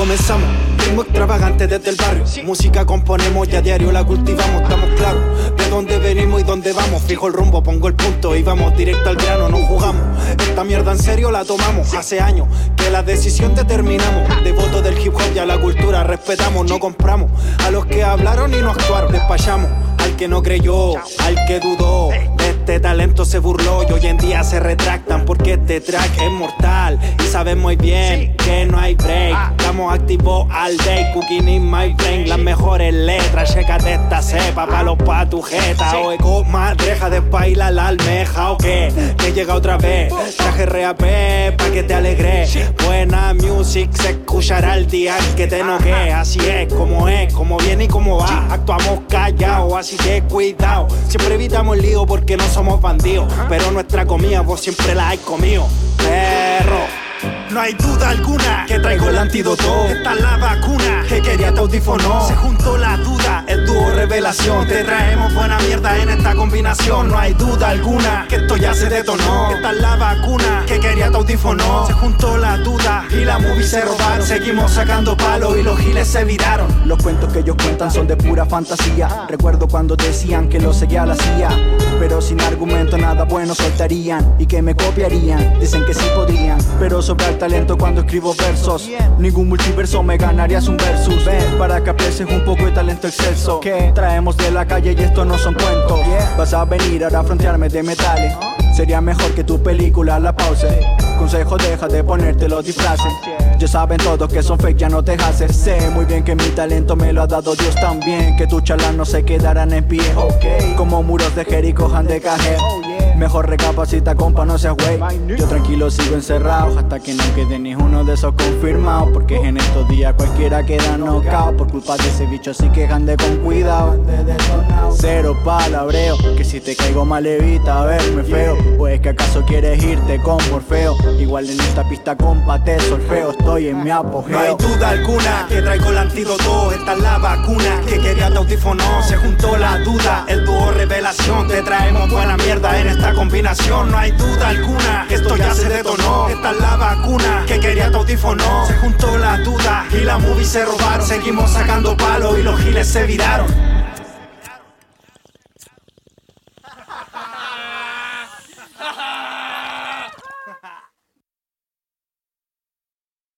comenzamos. Ritmo extravagante desde el barrio. Música componemos y a diario la cultivamos. Estamos claros de dónde venimos y dónde vamos. Fijo el rumbo, pongo el punto y vamos directo al grano. No jugamos. Esta mierda en serio la tomamos. Hace años que la decisión determinamos. Devoto del hip hop y a la cultura respetamos. No compramos a los que hablaron y no actuaron. Despachamos al que no creyó, al que dudó. Este talento se burló y hoy en día se retractan porque este track es mortal. Y saben muy bien que no hay break. Estamos activos all day, cooking in my brain. Las mejores letras, de esta cepa, palo pa' tu jeta. O eco deja de bailar la almeja o qué. Que llega otra vez, traje RAP pa' que te alegre. Buena music se escuchará el día que te enoje. Así es, como es, como viene y como va. Actuamos callados, así que cuidado. Siempre evitamos el lío porque no somos bandidos. Pero nuestra comida vos siempre la hay comido. Perro. No hay duda alguna que traigo el antídoto. Esta es la vacuna que Se juntó la duda, el dúo revelación. Te traemos buena mierda en esta combinación. No hay duda alguna que esto ya se detonó. Esta es la vacuna que quería tu audífono. Se juntó la duda la movie se robaron. Seguimos sacando palos y los giles se viraron. Los cuentos que ellos cuentan son de pura fantasía. Recuerdo cuando decían que lo seguía la CIA. Pero sin argumento nada bueno soltarían y que me copiarían. Dicen que sí podrían, pero sobre el talento cuando escribo versos. Ningún multiverso me ganarías un versus. Ven para que aprecies un poco de talento excelso. Que traemos de la calle y esto no son cuentos. Vas a venir a frontearme de metales. Sería mejor que tu película la pause. Consejo, deja de ponerte los disfraces. Ya saben todos que son fake, ya no te haces. Sé muy bien que mi talento me lo ha dado Dios también. Que tus charlas no se quedarán en pie. Como muros de Jericho han de caer. Mejor recapacita, compa, no seas wey. Yo tranquilo sigo encerrado hasta que no quede ni uno de esos confirmados. Porque en estos días cualquiera queda nocao por culpa de ese bicho, así que ande con cuidado. Palabreo, que si te caigo mal evita verme feo. Pues que acaso quieres irte con Morfeo. Igual en esta pista, compa, te solfeo, estoy en mi apogeo. No hay duda alguna que traigo el antídoto, esta es la vacuna que quería tu audífono. Se juntó la duda, el dúo revelación, te traemos buena mierda en esta combinación no hay duda alguna esto ya se detonó Esta es la vacuna que quería tu audífono Se juntó la duda y la movie se robaron Seguimos sacando palos y los giles se viraron